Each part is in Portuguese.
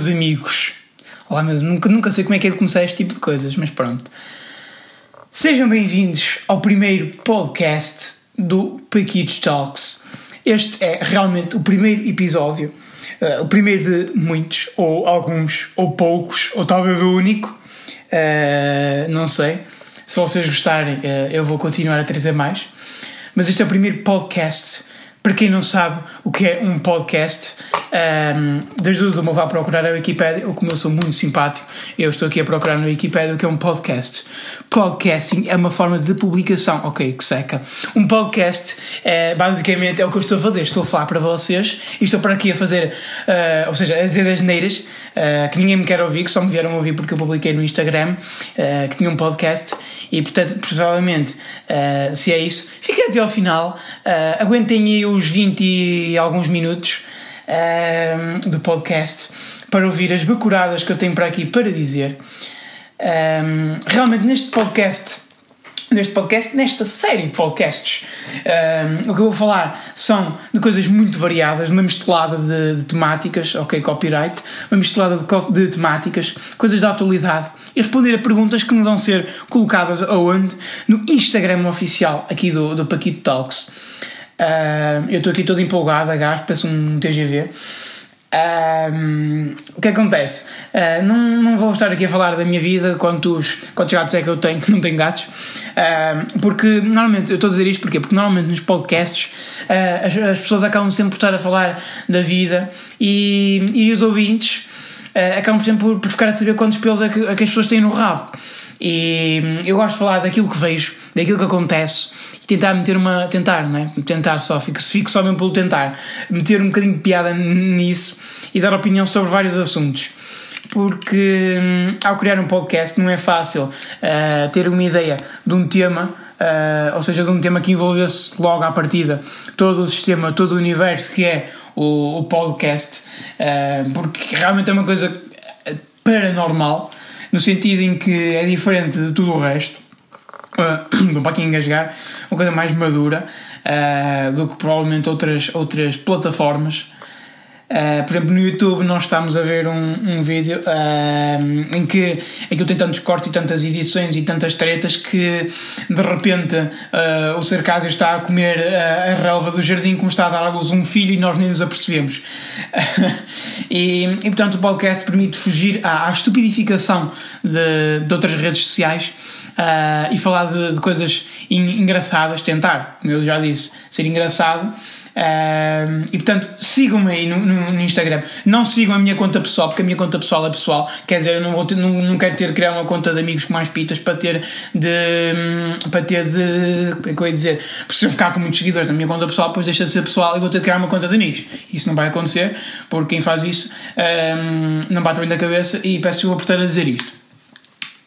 meus amigos. Olá, meus... Nunca, nunca sei como é que é de começar este tipo de coisas, mas pronto. Sejam bem-vindos ao primeiro podcast do Paquitos Talks. Este é realmente o primeiro episódio, uh, o primeiro de muitos, ou alguns, ou poucos, ou talvez o único. Uh, não sei. Se vocês gostarem, uh, eu vou continuar a trazer mais. Mas este é o primeiro podcast. Para quem não sabe o que é um podcast, um, das duas uma vá procurar a Wikipedia, como eu sou muito simpático, eu estou aqui a procurar na Wikipedia o que é um podcast. Podcasting é uma forma de publicação, ok, que seca. Um podcast é basicamente é o que eu estou a fazer, estou a falar para vocês e estou para aqui a fazer, uh, ou seja, a dizer as neiras uh, que ninguém me quer ouvir, que só me vieram ouvir porque eu publiquei no Instagram uh, que tinha um podcast e portanto, provavelmente, se é isso, fiquem até ao final, aguentem aí os 20 e alguns minutos um, do podcast para ouvir as bacuradas que eu tenho para aqui para dizer. Um, realmente, neste podcast, neste podcast, nesta série de podcasts, um, o que eu vou falar são de coisas muito variadas, uma misturada de, de temáticas, ok, copyright, uma misturada de, de, temáticas, coisas da atualidade e responder a perguntas que me vão ser colocadas aonde? No Instagram oficial aqui do, do Paquito Talks. Uh, eu estou aqui todo empolgado, a gás, parece um TGV. Uh, o que acontece? Uh, não, não vou estar aqui a falar da minha vida, quantos, quantos gatos é que eu tenho, que não tenho gatos, uh, porque normalmente, eu estou a dizer isto porque, porque normalmente nos podcasts as, as, pessoas acabam sempre por estar a falar da vida e, e os ouvintes acabam sempre por, por ficar a saber quantos pelos é que, é que as pessoas têm no rabo. E eu gosto de falar daquilo que vejo, daquilo que acontece e tentar meter uma. tentar, não é? Tentar só, fico, fico só mesmo pelo tentar. Meter um bocadinho de piada nisso e dar opinião sobre vários assuntos. Porque hum, ao criar um podcast não é fácil uh, ter uma ideia de um tema, uh, ou seja, de um tema que envolvesse logo à partida todo o sistema, todo o universo que é o, o podcast, uh, porque realmente é uma coisa paranormal no sentido em que é diferente de tudo o resto, uh, um pouquinho engasgar, uma coisa mais madura uh, do que provavelmente outras, outras plataformas. Uh, por exemplo, no YouTube nós estamos a ver um, um vídeo uh, em, que, em que eu tenho tantos cortes e tantas edições e tantas tretas que de repente uh, o Cercásio está a comer a relva do jardim como está a dar à luz um filho e nós nem nos apercebemos. e, e portanto o podcast permite fugir à, à estupidificação de, de outras redes sociais e falar de, de coisas engraçadas, tentar, como eu já disse, ser engraçado. Uh, e portanto, sigam-me aí no, no, no, Instagram. Não sigam a minha conta pessoal, porque a minha conta pessoal é pessoal. Quer dizer, eu não, vou ter, não, não quero ter criar uma conta de amigos com mais pitas para ter de. para ter de. como é que eu ia dizer? Porque se eu ficar com muitos seguidores na minha conta pessoal, depois deixa de ser pessoal e vou ter de criar uma conta de amigos. Isso não vai acontecer, porque quem faz isso não bate bem da cabeça e peço desculpa por estar a dizer isto.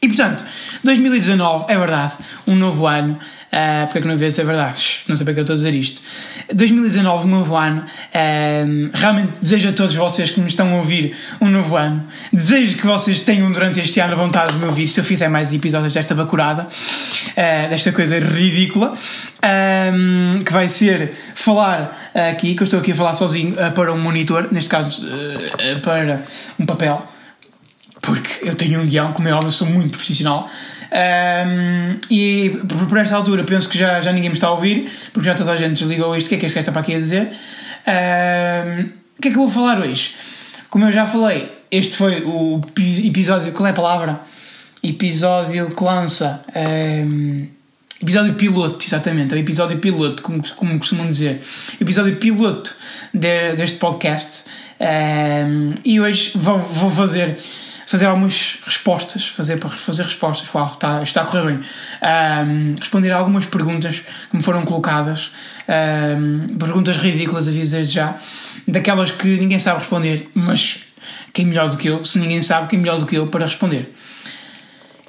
E portanto, 2019 é verdade, um novo ano. Uh, porque é que não devia ser verdade? Não sei para que eu estou a dizer isto. 2019, um novo ano. Uh, realmente desejo a todos vocês que me estão a ouvir um novo ano. Desejo que vocês tenham durante este ano vontade de me ouvir se eu fizer mais episódios desta bacurada, uh, desta coisa ridícula, que vai ser falar aqui, que eu estou aqui a falar sozinho para um monitor, neste caso para um papel porque eu tenho um guião, como é óbvio, sou muito profissional. Um, e por, esta altura penso que já, já ninguém me está a ouvir, porque já toda a gente desligou isto. O que é que este gajo está para aqui a dizer? Um, o que é que eu vou falar hoje? Como eu já falei, este foi o episódio. Qual é a palavra? Episódio que lança. Um, episódio piloto, exatamente. É o episódio piloto, como, como costumam dizer. Episódio piloto de, deste podcast. e hoje vou, vou fazer fazer algumas respostas, fazer para fazer respostas, uau, está, está a correr bem. Um, responder a algumas perguntas que me foram colocadas, um, perguntas ridículas, aviso desde já, daquelas que ninguém sabe responder, mas quem melhor do que eu, se ninguém sabe, quem melhor do que eu para responder.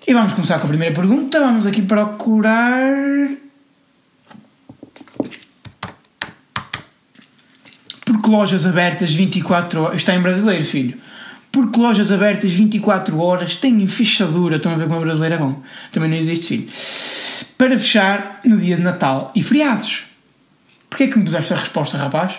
E vamos começar com a primeira pergunta. Vamos aqui procurar. Porque lojas abertas 24 horas. Está em brasileiro, filho porque lojas abertas 24 horas têm fechadura. Estão a ver como o brasileiro é bom. Também não existe filho. Para fechar no dia de Natal e feriados. Porquê é que me puseste a resposta, rapaz?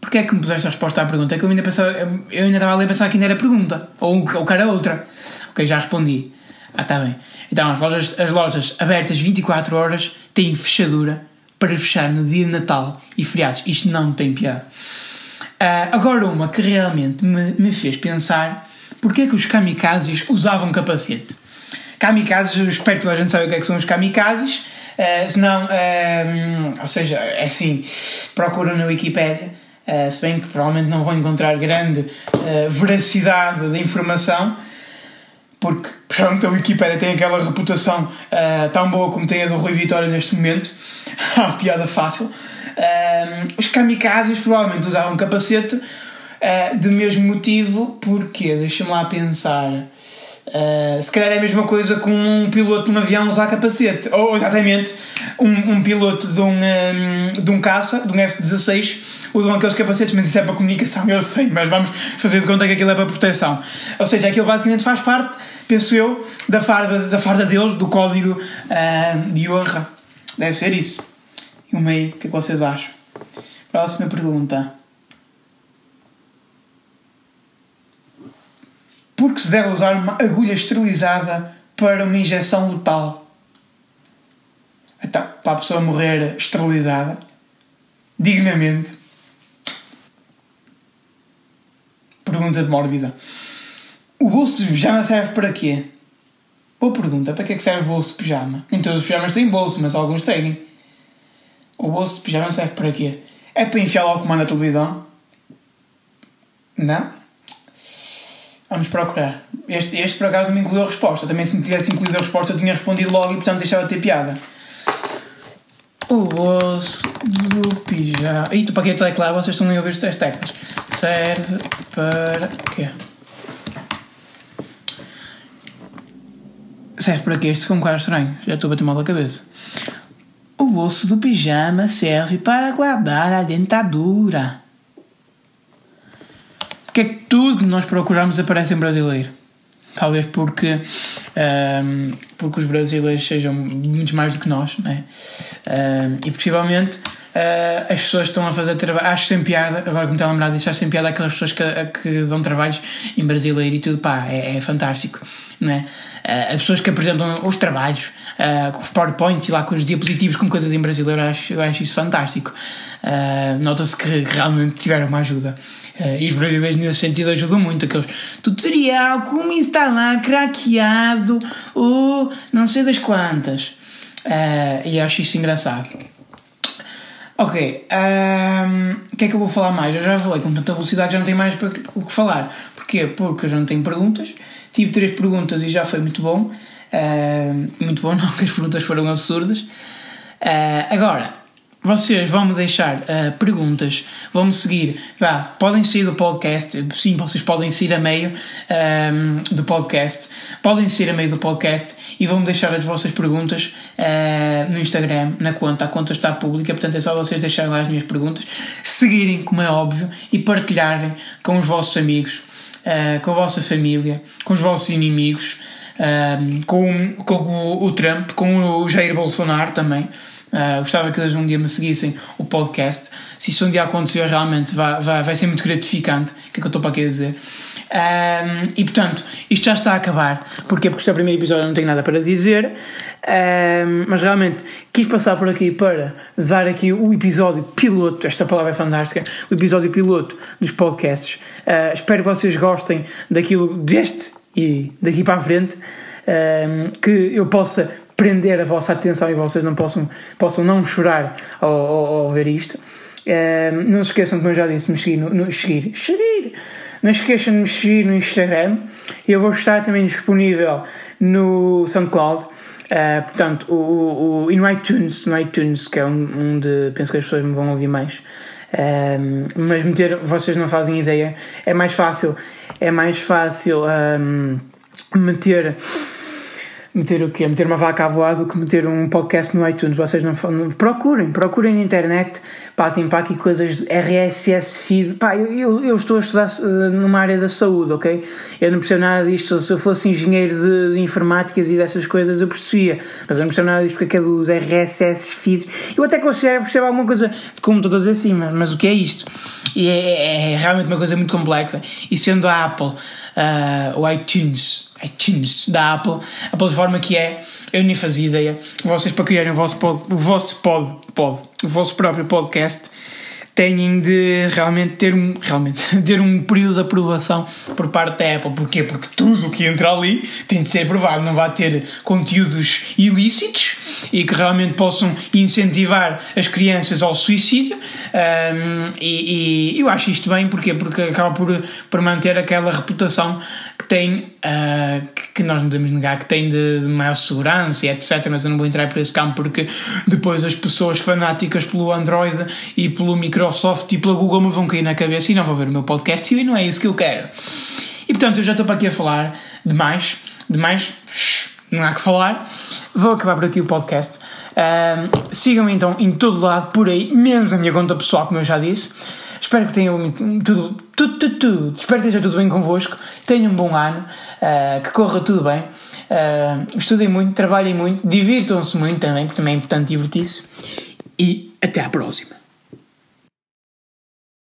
Porquê é que me puseste a resposta à pergunta? É que eu ainda, pensava, eu ainda estava ali a pensar que ainda era pergunta. Ou, ou que era outra. Ok, já respondi. Ah, está bem. Então, as lojas, as lojas abertas 24 horas têm fechadura para fechar no dia de Natal e feriados. Isto não tem piada. Uh, agora, uma que realmente me, me fez pensar porque é que os kamikazes usavam capacete. Kamikazes, eu espero que toda a gente saiba o que é que são os kamikazes. Uh, se não, uh, ou seja, é assim, procura na Wikipedia, uh, se bem que provavelmente não vão encontrar grande uh, veracidade da informação, porque pronto, a Wikipedia tem aquela reputação uh, tão boa como tem a do Rui Vitória neste momento. a piada fácil. Uh, os kamikazes provavelmente usavam capacete uh, de mesmo motivo, porque deixa-me lá pensar. Uh, se calhar é a mesma coisa com um piloto de um avião usar capacete, ou exatamente um, um piloto de um, um, de um caça, de um F-16, usam aqueles capacetes, mas isso é para comunicação, eu sei, mas vamos fazer de conta que aquilo é para proteção. Ou seja, aquilo basicamente faz parte, penso eu, da farda, da farda deles, do código uh, de honra. Deve ser isso. E o meio, o que é que vocês acham? Próxima pergunta. Porque se deve usar uma agulha esterilizada para uma injeção letal? Então, para a pessoa morrer esterilizada, dignamente. Pergunta de mórbida. O bolso de pijama serve para quê? Boa pergunta. Para que é que serve o bolso de pijama? Nem todos os pijamas têm bolso, mas alguns têm. O bolso de pijama serve para quê? É para enfiar o comando da televisão? Não? Vamos procurar. Este, este por acaso me incluiu a resposta. Também se me tivesse incluído a resposta eu tinha respondido logo e portanto deixava de ter piada. O bolso do pijama. E tu para que é claro, vocês estão a ouvir estas teclas. Serve para quê? Serve para quê? Isto ficou um bocado estranho. Já estou a bater mal da cabeça. O bolso do pijama serve para guardar a dentadura. Porque é que tudo que nós procuramos aparece em brasileiro? Talvez porque, um, porque os brasileiros sejam muito mais do que nós, né? Um, e possivelmente uh, as pessoas estão a fazer trabalho. Acho sem piada, agora que me está a lembrar disso, acho sem piada aquelas pessoas que, que dão trabalhos em brasileiro e tudo, pá, é, é fantástico, né? Uh, as pessoas que apresentam os trabalhos uh, com os PowerPoint e lá com os diapositivos com coisas em brasileiro, acho, eu acho isso fantástico. Nota-se que realmente tiveram uma ajuda. E os brasileiros nesse sentido ajudam muito. Aqueles tutorial, como instalar craqueado ou não sei das quantas. E acho isso engraçado. Ok, um, o que é que eu vou falar mais? Eu já falei com tanta velocidade já não tenho mais o que falar. Porquê? Porque eu já não tenho perguntas. Tive três perguntas e já foi muito bom. Uh, muito bom, não, que as perguntas foram absurdas. Uh, agora, vocês vão me deixar uh, perguntas, vão me seguir, vá, podem sair do podcast, sim, vocês podem sair a meio um, do podcast, podem sair a meio do podcast e vão me deixar as vossas perguntas uh, no Instagram, na conta, a conta está pública, portanto é só vocês deixarem lá as minhas perguntas, seguirem, como é óbvio, e partilharem com os vossos amigos, uh, com a vossa família, com os vossos inimigos, com, com o, o Trump, com o Jair Bolsonaro também. Uh, gostava que eles um dia me seguissem o podcast. Se isso um dia acontecer, realmente vai, vai, vai ser muito gratificante. O que é que eu estou para aqui a dizer? Um, e portanto, isto já está a acabar. Porquê? Porque este é o primeiro episódio, não tenho nada para dizer. Um, mas realmente quis passar por aqui para dar aqui o episódio piloto. Esta palavra é fantástica. O episódio piloto dos podcasts. Uh, espero que vocês gostem daquilo deste e daqui para a frente. Um, que eu possa prender a vossa atenção e vocês não possam, possam não chorar ao, ao, ao ver isto. Uh, não se esqueçam, como eu já disse, de me seguir, no, no, seguir, seguir. Não se esqueçam de me seguir no Instagram. Eu vou estar também disponível no SoundCloud. Uh, portanto, o, o, e no iTunes, no iTunes, que é um, onde penso que as pessoas me vão ouvir mais. Um, mas meter, vocês não fazem ideia, é mais fácil, é mais fácil um, meter meter o quê? Meter uma vaca à voar do que meter um podcast no iTunes. Vocês não, não procurem, procurem na internet. Pá, tem pá aqui coisas RSS feed. Pá, eu, eu, estou a estudar uh, numa área da saúde, ok? Eu não percebo nada disto. Se eu fosse engenheiro de, de informáticas e dessas coisas, eu percebia. Mas eu não percebo nada disto porque aquele dos RSS feeds. Eu até considero perceber alguma coisa, como estou a dizer assim, mas, mas o que é isto? E é, é realmente uma coisa muito complexa. E sendo a Apple uh, o iTunes, iTunes. Da Apple, a plataforma que é, eu nem fazia ideia. Vocês para criarem o vosso pod, o vosso pod, pod, o vosso próprio podcast têm de realmente ter um, realmente, ter um período de aprovação por parte da Apple. Porquê? Porque tudo o que entra ali tem de ser aprovado. Não vai ter conteúdos ilícitos e que realmente possam incentivar as crianças ao suicídio. Um, e, e, eu acho isto bem, porquê? Porque acaba por, por manter aquela reputação que tem, uh, que nós não podemos negar, que tem de, maior segurança etc. Mas eu não vou entrar por esse campo porque depois as pessoas fanáticas pelo Android e pelo Microsoft e pela Google me vão cair na cabeça e não vão ver o meu podcast e não é isso que eu quero. E portanto, eu já estou para aqui a falar demais, demais, não há que falar. Vou acabar por aqui o podcast. Uh, Sigam-me então em todo lado por aí, menos na minha conta pessoal, como eu já disse. Espero que tenham tudo, tudo, tudo, tudo. Espero que esteja tudo bem convosco. Tenham um bom ano, uh, que corra tudo bem. Uh, estudem muito, trabalhem muito, divirtam-se muito também, porque também é importante divertir-se. E até à próxima.